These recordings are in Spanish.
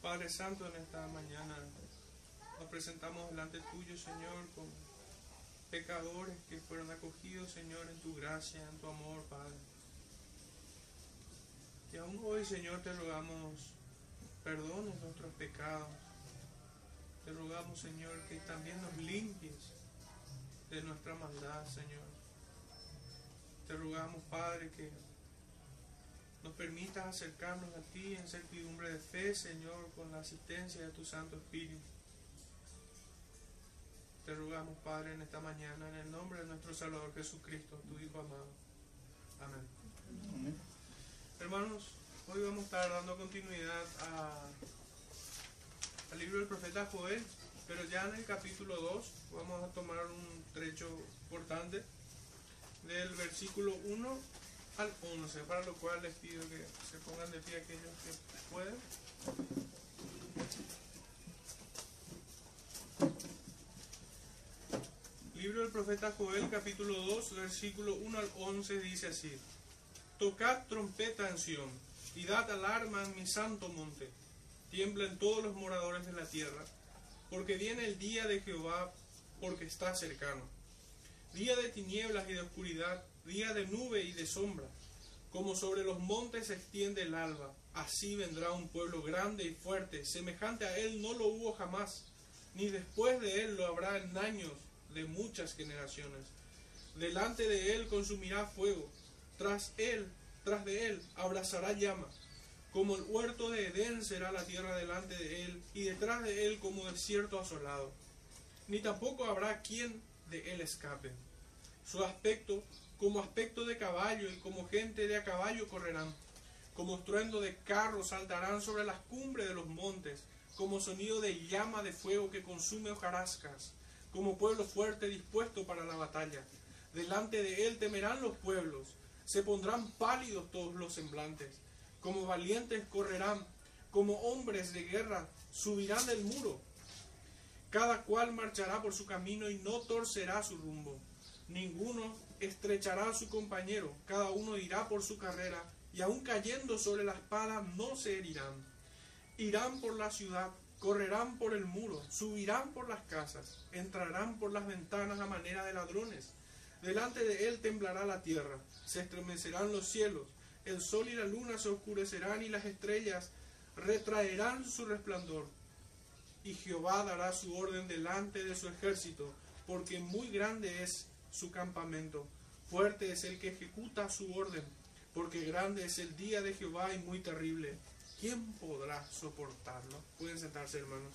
Padre Santo, en esta mañana nos presentamos delante tuyo, Señor, con pecadores que fueron acogidos, Señor, en tu gracia, en tu amor, Padre. Y aún hoy, Señor, te rogamos perdones nuestros pecados. Te rogamos, Señor, que también nos limpies de nuestra maldad, Señor. Te rogamos, Padre, que nos permitas acercarnos a ti en certidumbre de fe, Señor, con la asistencia de tu Santo Espíritu. Te rogamos, Padre, en esta mañana, en el nombre de nuestro Salvador Jesucristo, tu Hijo amado. Amén. Hermanos, hoy vamos a estar dando continuidad al libro del profeta Joel, pero ya en el capítulo 2 vamos a tomar un trecho importante del versículo 1 al 11, para lo cual les pido que se pongan de pie aquellos que pueden. Libro del profeta Joel, capítulo 2, versículo 1 al 11, dice así: Tocad trompeta en Sión, y dad alarma en mi santo monte. Tiemblen todos los moradores de la tierra, porque viene el día de Jehová, porque está cercano. Día de tinieblas y de oscuridad, día de nube y de sombra. Como sobre los montes se extiende el alba, así vendrá un pueblo grande y fuerte, semejante a él no lo hubo jamás, ni después de él lo habrá en años de muchas generaciones. Delante de él consumirá fuego, tras él, tras de él abrazará llama. Como el huerto de Edén será la tierra delante de él, y detrás de él como desierto asolado. Ni tampoco habrá quien de él escape. Su aspecto como aspecto de caballo, y como gente de a caballo correrán. Como estruendo de carros saltarán sobre las cumbres de los montes, como sonido de llama de fuego que consume hojarascas, como pueblo fuerte dispuesto para la batalla. Delante de él temerán los pueblos, se pondrán pálidos todos los semblantes, como valientes correrán, como hombres de guerra subirán del muro. Cada cual marchará por su camino y no torcerá su rumbo. Ninguno estrechará a su compañero, cada uno irá por su carrera, y aun cayendo sobre la espada no se herirán. Irán por la ciudad, correrán por el muro, subirán por las casas, entrarán por las ventanas a manera de ladrones. Delante de él temblará la tierra, se estremecerán los cielos, el sol y la luna se oscurecerán y las estrellas retraerán su resplandor. Y Jehová dará su orden delante de su ejército, porque muy grande es su campamento. Fuerte es el que ejecuta su orden, porque grande es el día de Jehová y muy terrible. ¿Quién podrá soportarlo? Pueden sentarse, hermanos.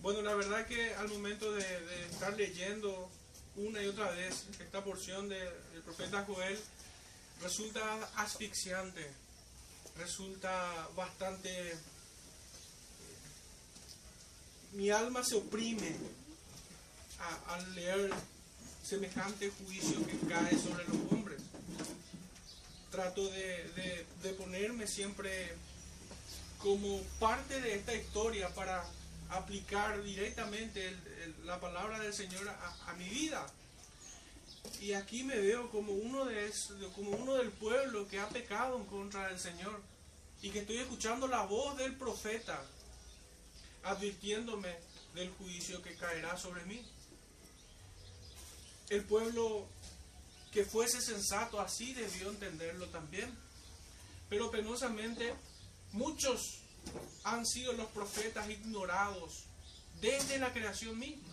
Bueno, la verdad que al momento de, de estar leyendo una y otra vez esta porción de, del profeta Joel, resulta asfixiante, resulta bastante... Mi alma se oprime al leer semejante juicio que cae sobre los hombres. Trato de, de- ponerme siempre como parte de esta historia para aplicar directamente la palabra del Señor a mi vida. Y aquí me veo como uno, de, es- como uno del pueblo que ha pecado en contra del Señor y que estoy escuchando la voz del profeta advirtiéndome del juicio que caerá sobre mí. El pueblo que fuese sensato así debió entenderlo también. Pero penosamente muchos han sido los profetas ignorados desde la creación misma.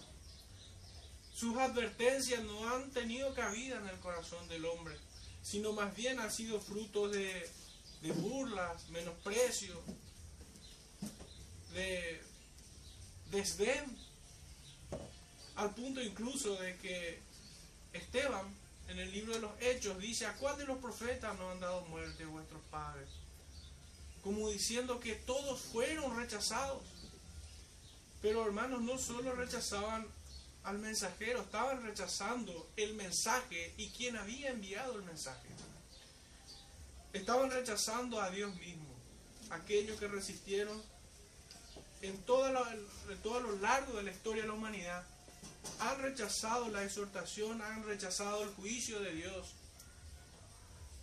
Sus advertencias no han tenido cabida en el corazón del hombre, sino más bien han sido fruto de, burlas, menosprecio, de desdén, al punto incluso de que Esteban en el libro de los Hechos dice, ¿a cuál de los profetas no han dado muerte vuestros padres? Como diciendo que todos fueron rechazados. Pero hermanos, no solo rechazaban al mensajero, estaban rechazando el mensaje y quien había enviado el mensaje. Estaban rechazando a Dios mismo, aquellos que resistieron en, todos los largo de la historia de la humanidad han rechazado la exhortación, han rechazado el juicio de Dios.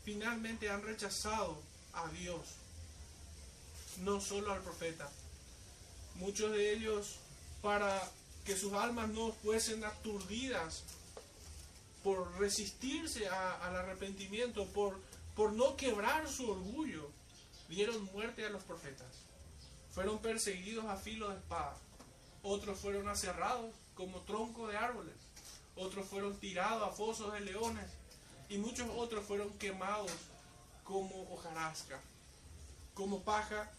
Finalmente han rechazado a Dios, no solo al profeta. Muchos de ellos, para que sus almas no fuesen aturdidas por resistirse al arrepentimiento, por, por no quebrar su orgullo, dieron muerte a los profetas. Fueron perseguidos a filo de espada. Otros fueron aserrados como troncos de árboles. Otros fueron tirados a fosos de leones. Y muchos otros fueron quemados como hojarasca, como paja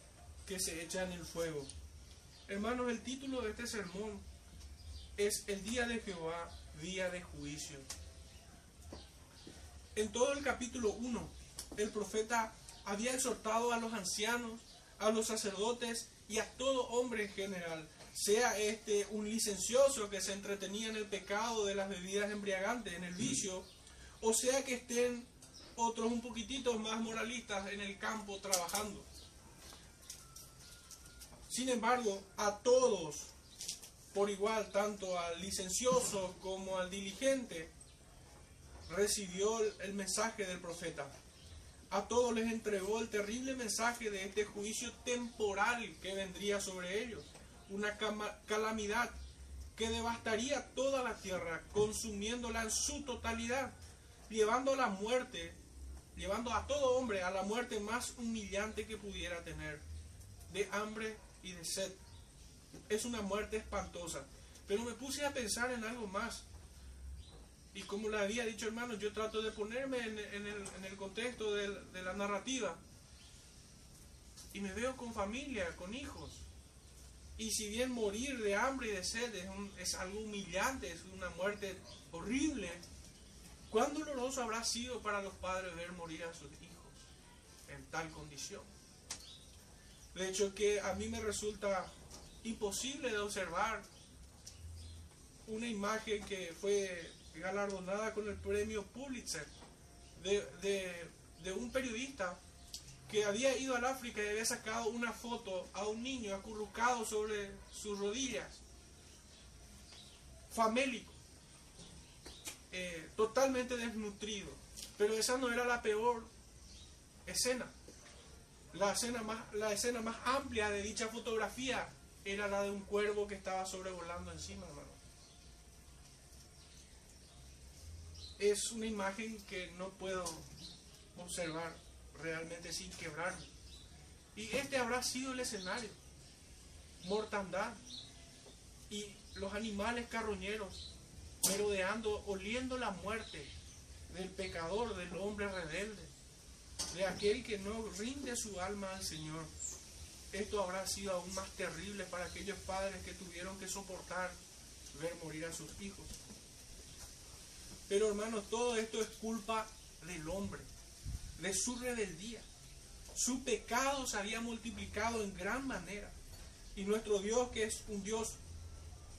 que se echa en el fuego. Hermanos, el título de este sermón es El día de Jehová, día de juicio. En todo el capítulo 1, el profeta había exhortado a los ancianos, a los sacerdotes y a todo hombre en general, sea este un licencioso que se entretenía en el pecado de las bebidas embriagantes, en el vicio, o sea que estén otros un poquitito más moralistas en el campo trabajando. Sin embargo, a todos por igual, tanto al licencioso como al diligente, recibió el mensaje del profeta. A todos les entregó el terrible mensaje de este juicio temporal que vendría sobre ellos. Una calamidad que devastaría toda la tierra, consumiéndola en su totalidad, llevando a la muerte, llevando a todo hombre a la muerte más humillante que pudiera tener, de hambre y de sed. Es una muerte espantosa. Pero me puse a pensar en algo más. Y como le había dicho hermano, yo trato de ponerme en, el, contexto de, la narrativa. Y me veo con familia, con hijos. Y si bien morir de hambre y de sed es, es algo humillante, es una muerte horrible, ¿cuán doloroso habrá sido para los padres ver morir a sus hijos en tal condición? De hecho que a mí me resulta imposible de observar una imagen que fue galardonada con el premio Pulitzer de, un periodista que había ido al África y había sacado una foto a un niño acurrucado sobre sus rodillas, famélico, eh, totalmente desnutrido. Pero esa no era la peor escena. La escena, más, la escena más amplia de dicha fotografía era la de un cuervo que estaba sobrevolando encima, hermano. es una imagen que no puedo observar realmente sin quebrarme. Y este habrá sido el escenario. Mortandad. Y los animales carroñeros merodeando, oliendo la muerte del pecador, del hombre rebelde, de aquel que no rinde su alma al Señor. Esto habrá sido aún más terrible para aquellos padres que tuvieron que soportar ver morir a sus hijos. Pero hermanos, todo esto es culpa del hombre, de su rebeldía. Su pecado se había multiplicado en gran manera. Y nuestro Dios, que es un Dios,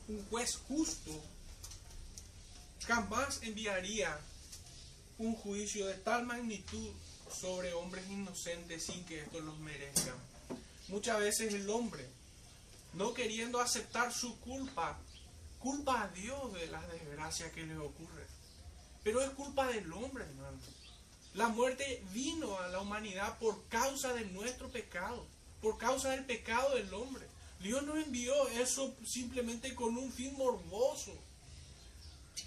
un juez justo, jamás enviaría un juicio de tal magnitud sobre hombres inocentes sin que esto los merezcan. Muchas veces el hombre, no queriendo aceptar su culpa, culpa a Dios de las desgracias que le ocurren. Pero es culpa del hombre, hermano. La muerte vino a la humanidad por causa de nuestro pecado, por causa del pecado del hombre. Dios no envió eso simplemente con un fin morboso,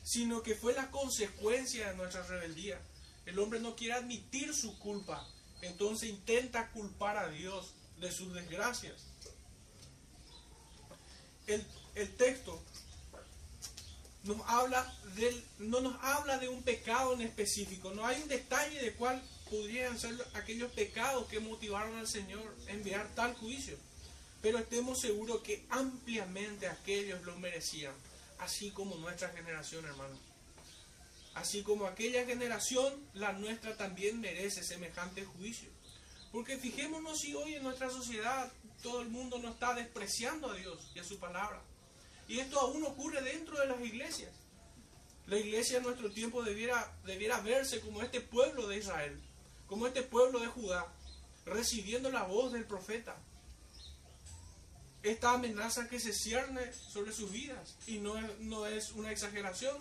sino que fue la consecuencia de nuestra rebeldía. El hombre no quiere admitir su culpa, entonces intenta culpar a Dios de sus desgracias. El, el texto nos habla del, no nos habla de un pecado en específico, no hay un detalle de cuál podrían ser aquellos pecados que motivaron al Señor a enviar tal juicio. Pero estemos seguros que ampliamente aquellos lo merecían, así como nuestra generación, hermano. Así como aquella generación, la nuestra también merece semejante juicio. Porque fijémonos si hoy en nuestra sociedad todo el mundo no está despreciando a Dios y a su palabra. Y esto aún ocurre dentro de las iglesias. La iglesia en nuestro tiempo debiera, debiera verse como este pueblo de Israel, como este pueblo de Judá, recibiendo la voz del profeta. esta amenaza que se cierne sobre sus vidas. Y no es, no es una exageración.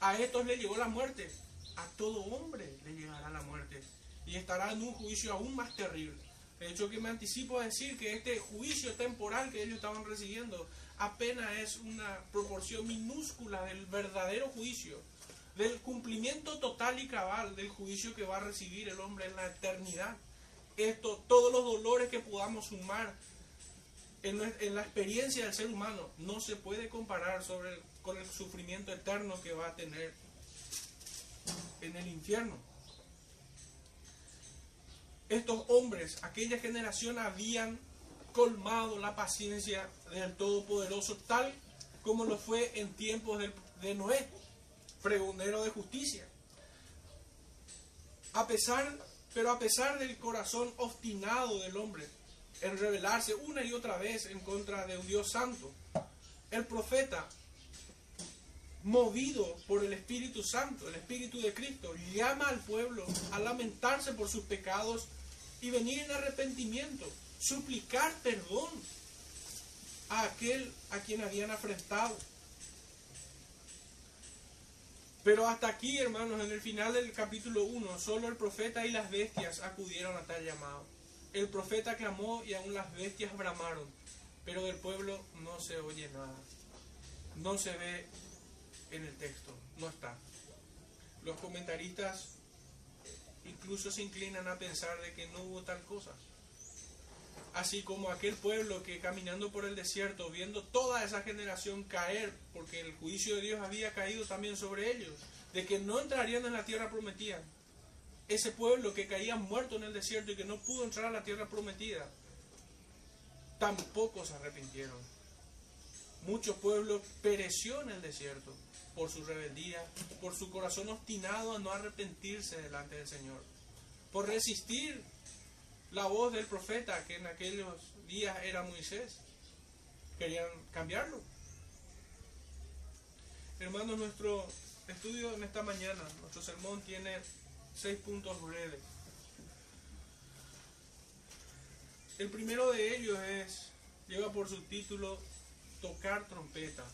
A estos le llegó la muerte. A todo hombre le llegará la muerte. Y estará en un juicio aún más terrible. De hecho, que me anticipo a decir que este juicio temporal que ellos estaban recibiendo apenas es una proporción minúscula del verdadero juicio, del cumplimiento total y cabal del juicio que va a recibir el hombre en la eternidad. Esto, todos los dolores que podamos sumar en, la experiencia del ser humano no se puede comparar sobre con el sufrimiento eterno que va a tener en el infierno. Estos hombres, aquella generación habían colmado la paciencia del Todopoderoso, tal como lo fue en tiempos de, Noé, pregonero de justicia. A pesar, pero a pesar del corazón obstinado del hombre en rebelarse una y otra vez en contra de un Dios santo, el profeta, movido por el Espíritu Santo, el Espíritu de Cristo, llama al pueblo a lamentarse por sus pecados y venir en arrepentimiento suplicar perdón a aquel a quien habían afrentado. Pero hasta aquí, hermanos, en el final del capítulo 1, solo el profeta y las bestias acudieron a tal llamado. El profeta clamó y aún las bestias bramaron, pero del pueblo no se oye nada. No se ve en el texto, no está. Los comentaristas incluso se inclinan a pensar de que no hubo tal cosa así como aquel pueblo que caminando por el desierto, viendo toda esa generación caer, porque el juicio de Dios había caído también sobre ellos, de que no entrarían en la tierra prometida. Ese pueblo que caía muerto en el desierto y que no pudo entrar a la tierra prometida, tampoco se arrepintieron. Mucho pueblo pereció en el desierto por su rebeldía, por su corazón obstinado a no arrepentirse delante del Señor, por resistir la voz del profeta que en aquellos días era Moisés. Querían cambiarlo. Hermanos, nuestro estudio en esta mañana, nuestro sermón tiene seis puntos breves. El primero de ellos es, lleva por subtítulo tocar trompeta.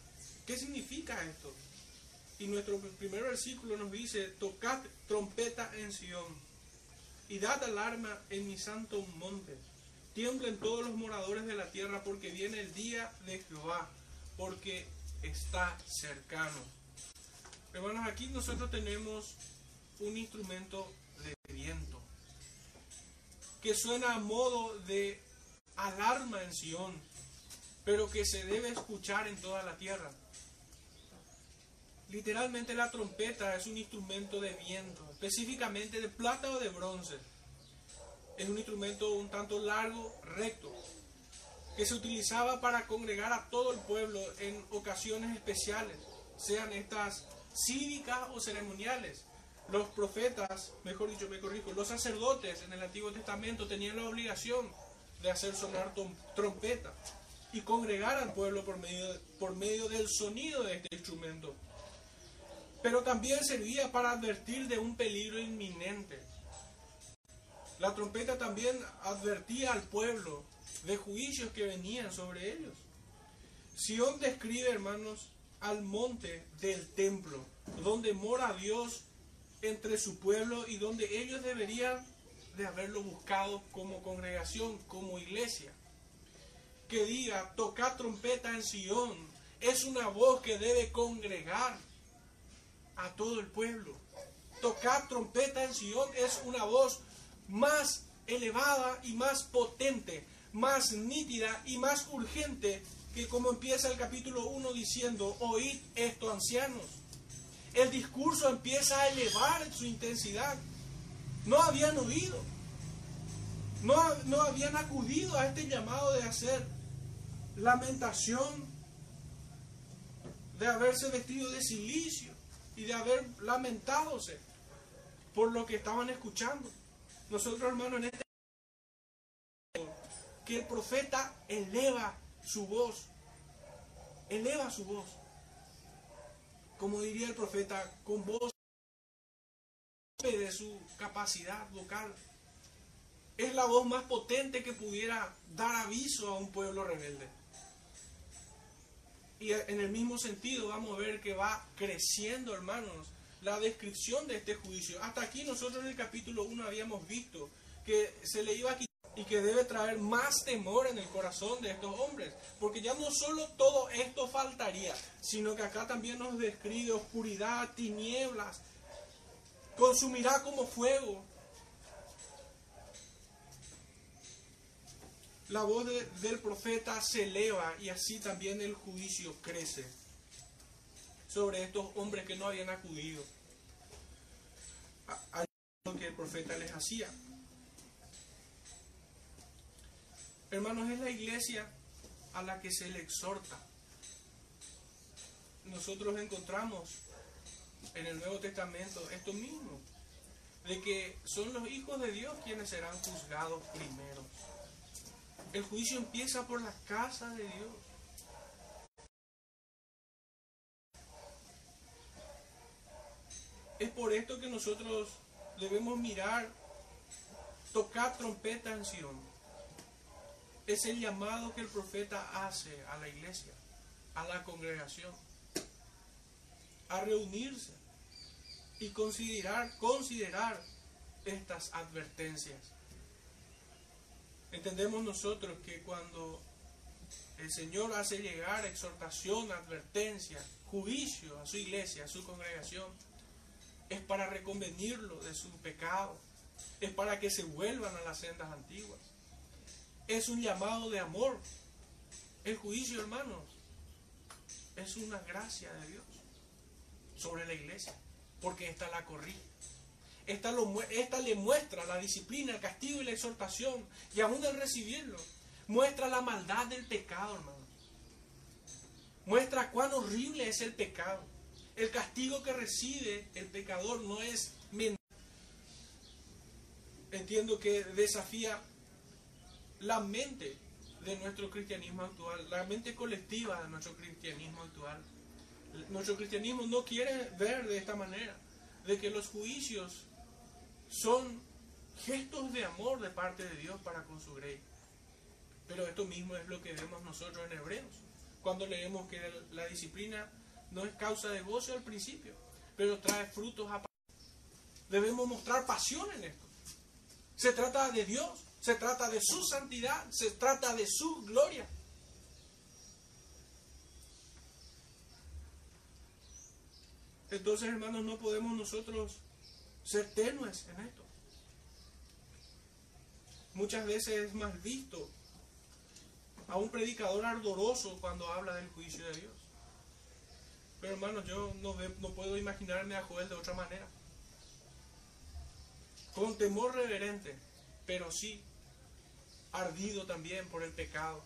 ¿Qué significa esto? Y nuestro primer versículo nos dice, tocad trompeta en Sion y dad alarma en mi santo monte. Tiemblen todos los moradores de la tierra porque viene el día de Jehová, porque está cercano. Hermanos, aquí nosotros tenemos un instrumento de viento que suena a modo de alarma en Sion, pero que se debe escuchar en toda la tierra. Literalmente la trompeta es un instrumento de viento, específicamente de plata o de bronce. Es un instrumento un tanto largo, recto, que se utilizaba para congregar a todo el pueblo en ocasiones especiales, sean estas cívicas o ceremoniales. Los profetas, mejor dicho, me corrijo, los sacerdotes en el Antiguo Testamento tenían la obligación de hacer sonar trompeta y congregar al pueblo por medio, por medio del sonido de este instrumento pero también servía para advertir de un peligro inminente. La trompeta también advertía al pueblo de juicios que venían sobre ellos. Sion describe, hermanos, al monte del templo, donde mora Dios entre su pueblo y donde ellos deberían de haberlo buscado como congregación, como iglesia. Que diga, toca trompeta en Sion, es una voz que debe congregar a todo el pueblo. Tocar trompeta en Sion es una voz más elevada y más potente, más nítida y más urgente que como empieza el capítulo 1 diciendo, oíd esto ancianos. El discurso empieza a elevar su intensidad. No habían oído, no, no habían acudido a este llamado de hacer lamentación, de haberse vestido de silicio y de haber lamentadose por lo que estaban escuchando. Nosotros, hermanos, en este que el profeta eleva su voz, eleva su voz, como diría el profeta, con voz de su capacidad vocal. Es la voz más potente que pudiera dar aviso a un pueblo rebelde. Y en el mismo sentido vamos a ver que va creciendo, hermanos, la descripción de este juicio. Hasta aquí nosotros en el capítulo 1 habíamos visto que se le iba a quitar y que debe traer más temor en el corazón de estos hombres. Porque ya no solo todo esto faltaría, sino que acá también nos describe oscuridad, tinieblas, consumirá como fuego. La voz del profeta se eleva y así también el juicio crece sobre estos hombres que no habían acudido a, lo que el profeta les hacía. Hermanos, es la iglesia a la que se le exhorta. Nosotros encontramos en el Nuevo Testamento esto mismo, de que son los hijos de Dios quienes serán juzgados primero. El juicio empieza por la casa de Dios. Es por esto que nosotros debemos mirar, tocar trompeta en Sion. Es el llamado que el profeta hace a la iglesia, a la congregación, a reunirse y considerar, considerar estas advertencias. Entendemos nosotros que cuando el Señor hace llegar exhortación, advertencia, juicio a su iglesia, a su congregación, es para reconvenirlo de su pecado, es para que se vuelvan a las sendas antiguas. Es un llamado de amor. El juicio, hermanos, es una gracia de Dios sobre la iglesia, porque esta la corrige. Esta, lo, esta le muestra la disciplina, el castigo y la exhortación, y aún el recibirlo, muestra la maldad del pecado, hermanos. Muestra cuán horrible es el pecado el castigo que recibe el pecador no es menor. Entiendo que desafía la mente de nuestro cristianismo actual, la mente colectiva de nuestro cristianismo actual. Nuestro cristianismo no quiere ver de esta manera, de que los juicios son gestos de amor de parte de Dios para con su grey. Pero esto mismo es lo que vemos nosotros en Hebreos, cuando leemos que la disciplina no es causa de gozo al principio, pero trae frutos a Debemos mostrar pasión en esto. Se trata de Dios, se trata de su santidad, se trata de su gloria. Entonces, hermanos, no podemos nosotros ser tenues en esto. Muchas veces es más visto a un predicador ardoroso cuando habla del juicio de Dios. Pero hermanos, yo no, no puedo imaginarme a Joel de otra manera. Con temor reverente, pero sí ardido también por el pecado.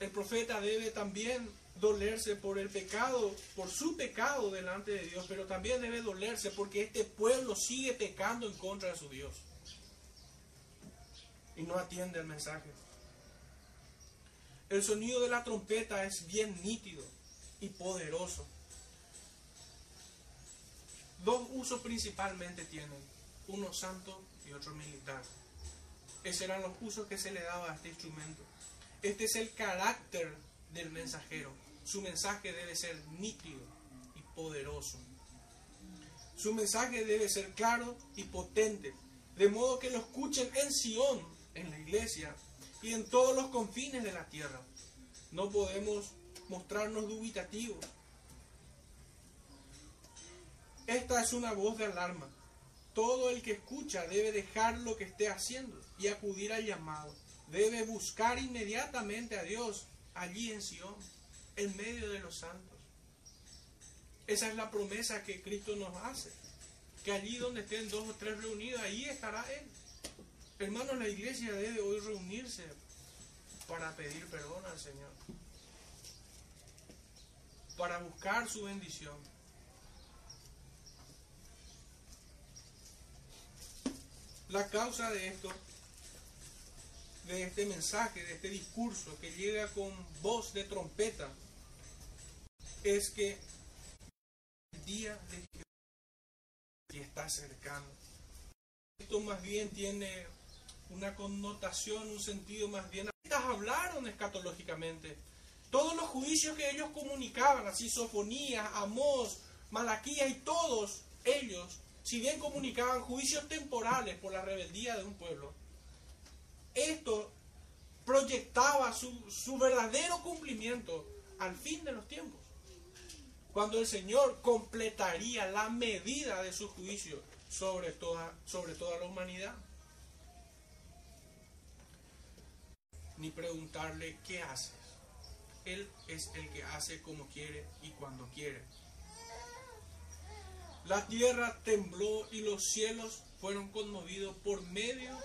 El profeta debe también dolerse por el pecado, por su pecado delante de Dios, pero también debe dolerse porque este pueblo sigue pecando en contra de su Dios. Y no atiende el mensaje. El sonido de la trompeta es bien nítido y poderoso. Dos usos principalmente tienen, uno santo y otro militar. Esos eran los usos que se le daba a este instrumento. Este es el carácter del mensajero. Su mensaje debe ser nítido y poderoso. Su mensaje debe ser claro y potente, de modo que lo escuchen en Sion, en la iglesia, y en todos los confines de la tierra. No podemos mostrarnos dubitativos. Esta es una voz de alarma. Todo el que escucha debe dejar lo que esté haciendo y acudir al llamado. Debe buscar inmediatamente a Dios allí en Sion, en medio de los santos. Esa es la promesa que Cristo nos hace. Que allí donde estén dos o tres reunidos, ahí estará Él. Hermanos, la iglesia debe hoy reunirse para pedir perdón al Señor para buscar su bendición. La causa de esto, de este mensaje, de este discurso que llega con voz de trompeta, es que el día de Jehová está cercano. Esto más bien tiene una connotación, un sentido más bien. Hablaron escatológicamente Todos los juicios que ellos comunicaban, así Sofonías, Amós, Malaquías y todos ellos, si bien comunicaban juicios temporales por la rebeldía de un pueblo, esto proyectaba su, su verdadero cumplimiento al fin de los tiempos, cuando el Señor completaría la medida de su juicio sobre toda, sobre toda la humanidad. Ni preguntarle qué haces. Él es el que hace como quiere y cuando quiere. La tierra tembló y los cielos fueron conmovidos por medio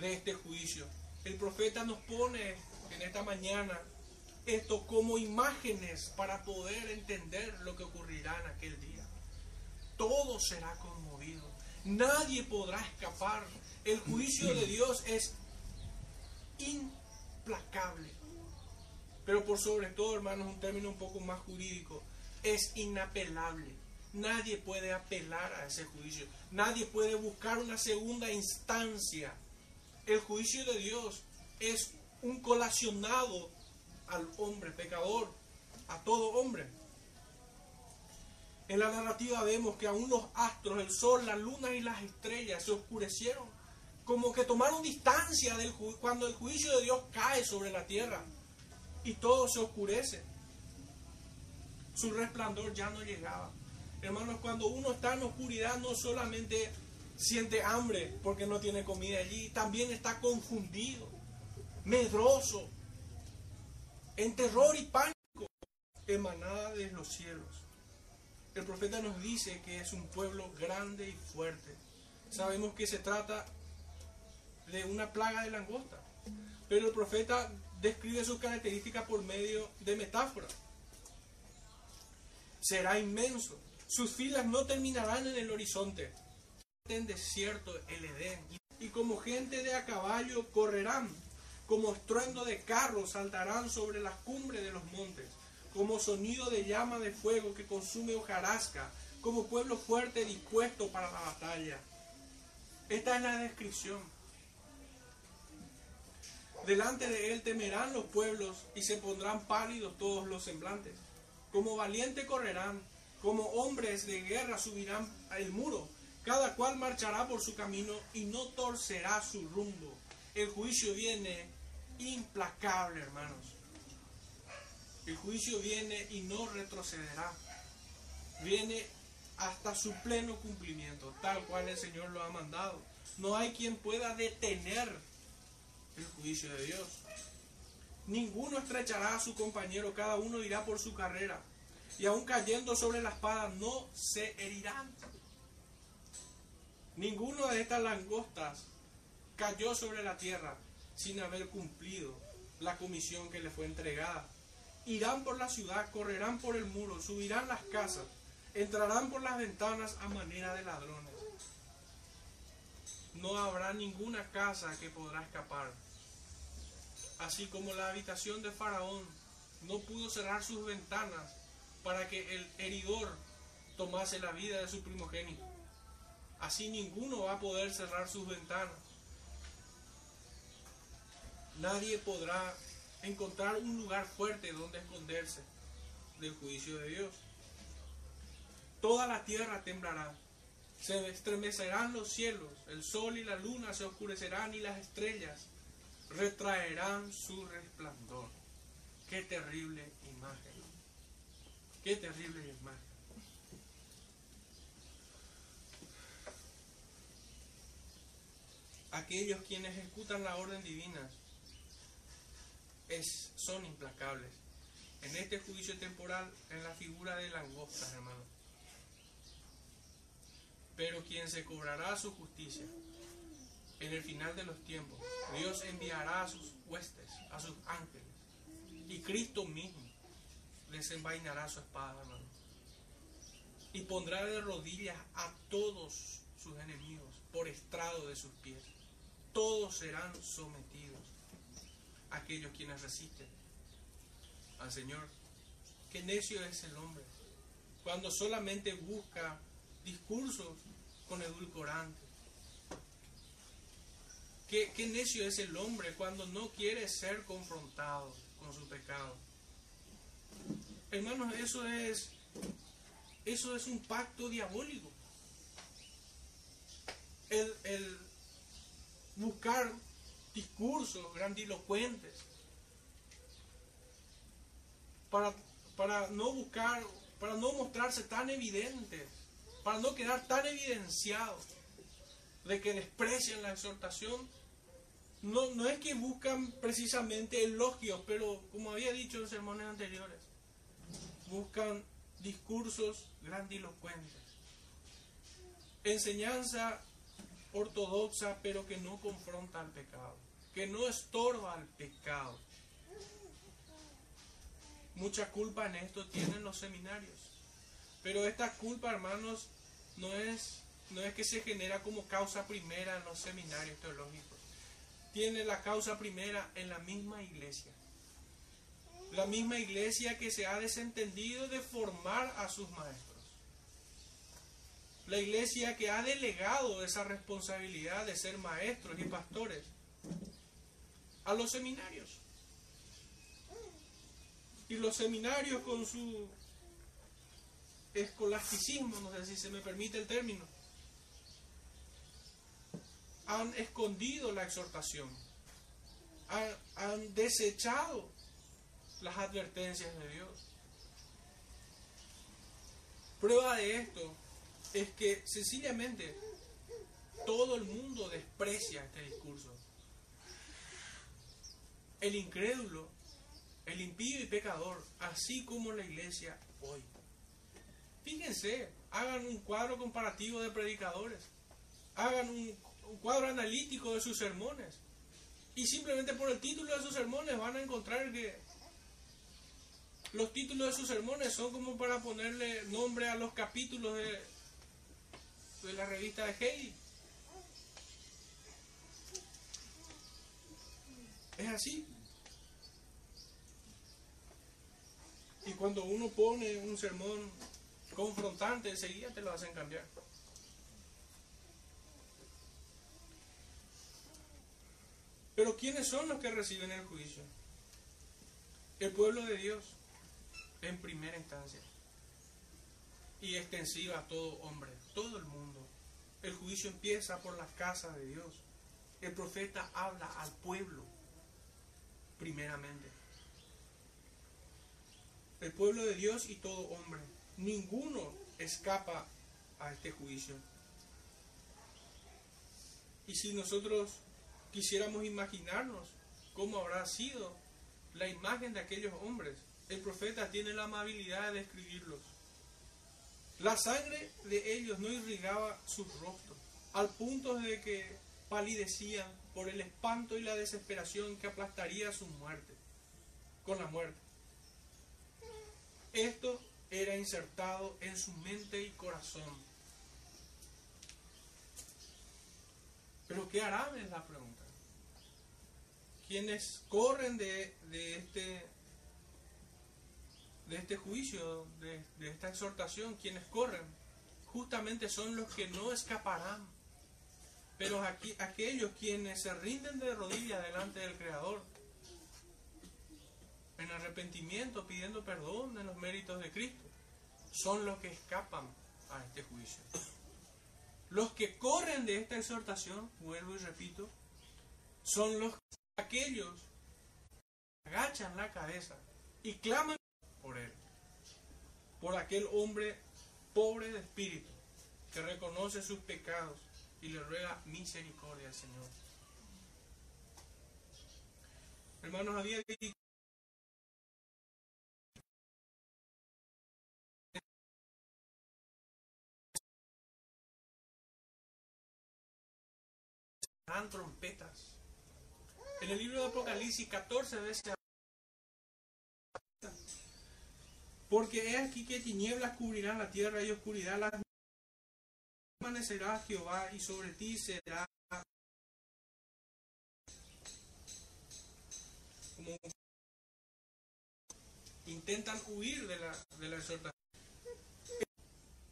de este juicio. El profeta nos pone en esta mañana esto como imágenes para poder entender lo que ocurrirá en aquel día. Todo será conmovido. Nadie podrá escapar. El juicio de Dios es implacable. Pero por sobre todo, hermanos, un término un poco más jurídico, es inapelable. Nadie puede apelar a ese juicio. Nadie puede buscar una segunda instancia. El juicio de Dios es un colacionado al hombre pecador, a todo hombre. En la narrativa vemos que aún los astros, el sol, la luna y las estrellas se oscurecieron, como que tomaron distancia del cuando el juicio de Dios cae sobre la tierra y todo se oscurece. Su resplandor ya no llegaba. Hermanos, cuando uno está en oscuridad no solamente siente hambre porque no tiene comida allí, también está confundido, medroso, en terror y pánico emanada de los cielos. El profeta nos dice que es un pueblo grande y fuerte. Sabemos que se trata de una plaga de langosta, pero el profeta describe sus características por medio de metáforas. Será inmenso, sus filas no terminarán en el horizonte, en desierto el Edén, y como gente de a caballo correrán como estruendo de carros saltarán sobre las cumbres de los montes, como sonido de llama de fuego que consume hojarasca, como pueblo fuerte dispuesto para la batalla. Esta es la descripción. Delante de él temerán los pueblos y se pondrán pálidos todos los semblantes. Como valiente correrán, como hombres de guerra subirán el muro. Cada cual marchará por su camino y no torcerá su rumbo. El juicio viene implacable, hermanos. El juicio viene y no retrocederá. Viene hasta su pleno cumplimiento, tal cual el Señor lo ha mandado. No hay quien pueda detener el juicio de Dios. Ninguno estrechará a su compañero, cada uno irá por su carrera. Y aun cayendo sobre la espada no se herirán. Ninguno de estas langostas cayó sobre la tierra sin haber cumplido la comisión que le fue entregada. Irán por la ciudad, correrán por el muro, subirán las casas, entrarán por las ventanas a manera de ladrones. No habrá ninguna casa que podrá escapar. Así como la habitación de Faraón no pudo cerrar sus ventanas para que el heridor tomase la vida de su primogénito. Así ninguno va a poder cerrar sus ventanas nadie podrá encontrar un lugar fuerte donde esconderse del juicio de Dios. Toda la tierra temblará, se estremecerán los cielos, el sol y la luna se oscurecerán y las estrellas retraerán su resplandor. Qué terrible imagen. Qué terrible imagen. Aquellos quienes ejecutan la orden divina es, son implacables. En este juicio temporal, en la figura de langostas, hermano. Pero quien se cobrará su justicia en el final de los tiempos, Dios enviará a sus huestes, a sus ángeles, y Cristo mismo desenvainará su espada, hermano. Y pondrá de rodillas a todos sus enemigos por estrado de sus pies. Todos serán sometidos aquellos quienes resisten al Señor. Qué necio es el hombre cuando solamente busca discursos con edulcorante. Qué, qué necio es el hombre cuando no quiere ser confrontado. con su pecado. Hermanos, eso es eso es un pacto diabólico. El, el buscar discursos grandilocuentes para, para no buscar, para no mostrarse tan evidentes, para no quedar tan evidenciados de que desprecian la exhortación, no, no es que buscan precisamente elogios, pero como había dicho en sermones anteriores, buscan discursos grandilocuentes. Enseñanza ortodoxa, pero que no confronta al pecado, que no estorba al pecado. Mucha culpa en esto tienen los seminarios. Pero esta culpa, hermanos, no es, no es que se genera como causa primera en los seminarios teológicos. Tiene la causa primera en la misma iglesia. La misma iglesia que se ha desentendido de formar a sus maestros. La iglesia que ha delegado esa responsabilidad de ser maestros y pastores a los seminarios. Y los seminarios con su escolasticismo, no sé si se me permite el término, han escondido la exhortación, han, han desechado las advertencias de Dios. Prueba de esto es que sencillamente todo el mundo desprecia este discurso. El incrédulo, el impío y pecador, así como la iglesia hoy. Fíjense, hagan un cuadro comparativo de predicadores, hagan un, un cuadro analítico de sus sermones. Y simplemente por el título de sus sermones van a encontrar que los títulos de sus sermones son como para ponerle nombre a los capítulos de, de la revista de Heidi. Es así. Y cuando uno pone un sermón confrontante, enseguida te lo hacen cambiar. Pero ¿quiénes son los que reciben el juicio? El pueblo de Dios, en primera instancia. Y extensiva a todo hombre, todo el mundo. El juicio empieza por la casa de Dios. El profeta habla al pueblo, primeramente. El pueblo de Dios y todo hombre. Ninguno escapa a este juicio. Y si nosotros quisiéramos imaginarnos cómo habrá sido la imagen de aquellos hombres, el profeta tiene la amabilidad de describirlos. La sangre de ellos no irrigaba sus rostros, al punto de que palidecían por el espanto y la desesperación que aplastaría su muerte, con la muerte. Esto era insertado en su mente y corazón. Pero ¿qué harán? Es la pregunta. Quienes corren de, de este de este juicio, de, esta exhortación, quienes corren, justamente son los que no escaparán. Pero aquí, aquellos quienes se rinden de rodillas delante del Creador, en arrepentimiento, pidiendo perdón de los méritos de Cristo, son los que escapan a este juicio. Los que corren de esta exhortación, vuelvo y repito, son los aquellos que agachan la cabeza y claman por él, por aquel hombre pobre de espíritu que reconoce sus pecados y le ruega misericordia al Señor. Hermanos, había trompetas. En el libro de Apocalipsis 14 veces porque es aquí que tinieblas cubrirán la tierra y oscuridad las amanecerá Jehová y sobre ti será como intentan huir de la, de la exhortación.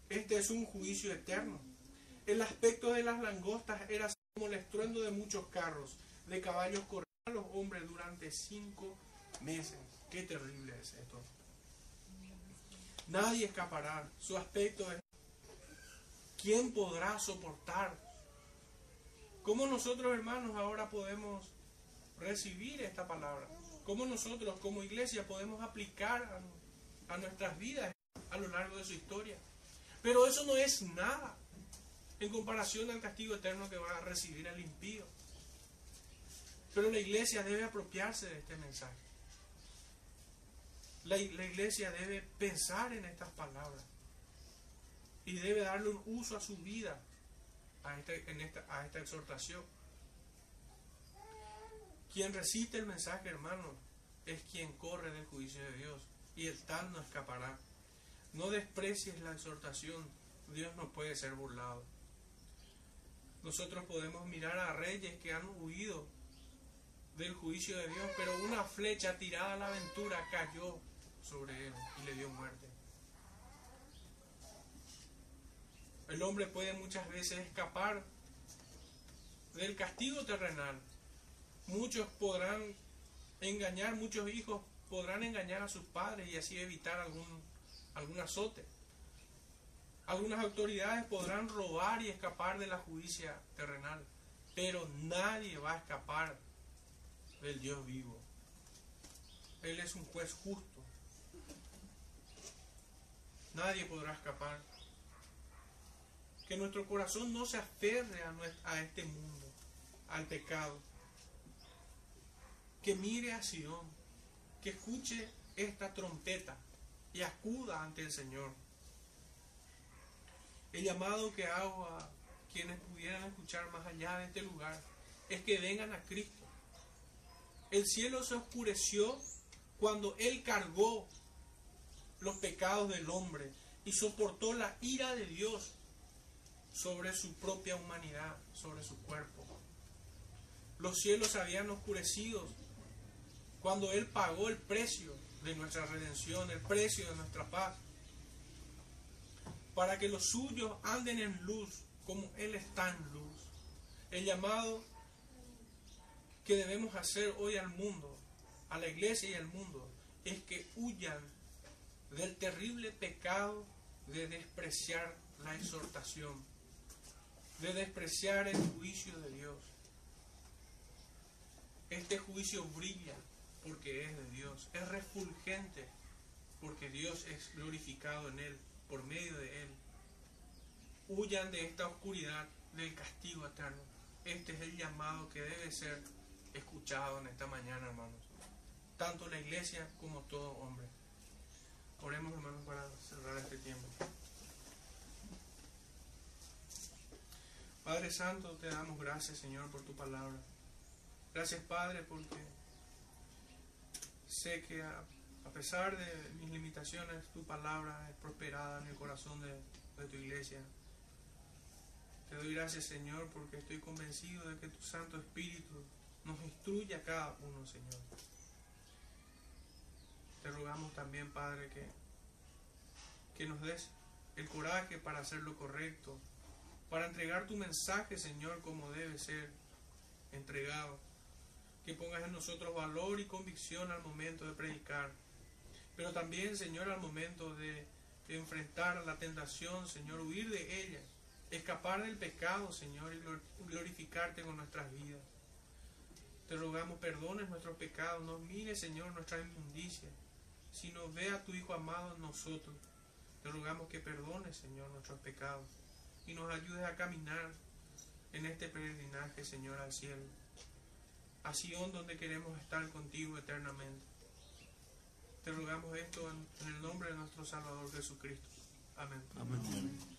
Este es un juicio eterno. El aspecto de las langostas era como el estruendo de muchos carros, de caballos corriendo a los hombres durante cinco meses. Qué terrible es esto. Nadie escapará. Su aspecto es... ¿Quién podrá soportar? ¿Cómo nosotros, hermanos, ahora podemos recibir esta palabra? ¿Cómo nosotros, como iglesia, podemos aplicar a, a nuestras vidas a lo largo de su historia? Pero eso no es nada en comparación al castigo eterno que va a recibir el impío. Pero la iglesia debe apropiarse de este mensaje. La, iglesia debe pensar en estas palabras y debe darle un uso a su vida a este, esta, a esta exhortación. Quien recite el mensaje, hermano, es quien corre del juicio de Dios y el tal no escapará. No desprecies la exhortación, Dios no puede ser burlado. Nosotros podemos mirar a reyes que han huido del juicio de Dios, pero una flecha tirada a la aventura cayó sobre él y le dio muerte. El hombre puede muchas veces escapar del castigo terrenal. Muchos podrán engañar, muchos hijos podrán engañar a sus padres y así evitar algún, algún azote. Algunas autoridades podrán robar y escapar de la justicia terrenal, pero nadie va a escapar del Dios vivo. Él es un juez justo. Nadie podrá escapar. Que nuestro corazón no se aferre a, este mundo, al pecado. Que mire a Sion, que escuche esta trompeta y acuda ante el Señor. El llamado que hago a quienes pudieran escuchar más allá de este lugar es que vengan a Cristo. El cielo se oscureció cuando Él cargó los pecados del hombre y soportó la ira de Dios sobre su propia humanidad, sobre su cuerpo. Los cielos habían oscurecido cuando Él pagó el precio de nuestra redención, el precio de nuestra paz, para que los suyos anden en luz como Él está en luz. El llamado que debemos hacer hoy al mundo, a la iglesia y al mundo, es que huyan del terrible pecado de despreciar la exhortación, de despreciar el juicio de Dios. Este juicio brilla porque es de Dios, es refulgente porque Dios es glorificado en él, por medio de él. Huyan de esta oscuridad, del castigo eterno. Este es el llamado que debe ser escuchado en esta mañana, hermanos. Tanto la iglesia como todo hombre. Oremos, hermanos, para cerrar este tiempo. Padre Santo, te damos gracias, Señor, por tu palabra. Gracias, Padre, porque sé que a, pesar de mis limitaciones, tu palabra es prosperada en el corazón de, de tu iglesia. Te doy gracias, Señor, porque estoy convencido de que tu Santo Espíritu nos instruye a cada uno, Señor. Te rogamos también, Padre, que, que nos des el coraje para hacer lo correcto, para entregar tu mensaje, Señor, como debe ser entregado. Que pongas en nosotros valor y convicción al momento de predicar. Pero también, Señor, al momento de, de enfrentar la tentación, Señor, huir de ella, escapar del pecado, Señor, y glorificarte con nuestras vidas. Te rogamos perdones nuestros pecados, no mire, Señor, nuestra inmundicia sino ve a tu Hijo amado en nosotros. Te rogamos que perdones, Señor, nuestros pecados y nos ayudes a caminar en este peregrinaje, Señor, al cielo, a Sion donde queremos estar contigo eternamente. Te rogamos esto en, el nombre de nuestro Salvador Jesucristo. Amén. Amén.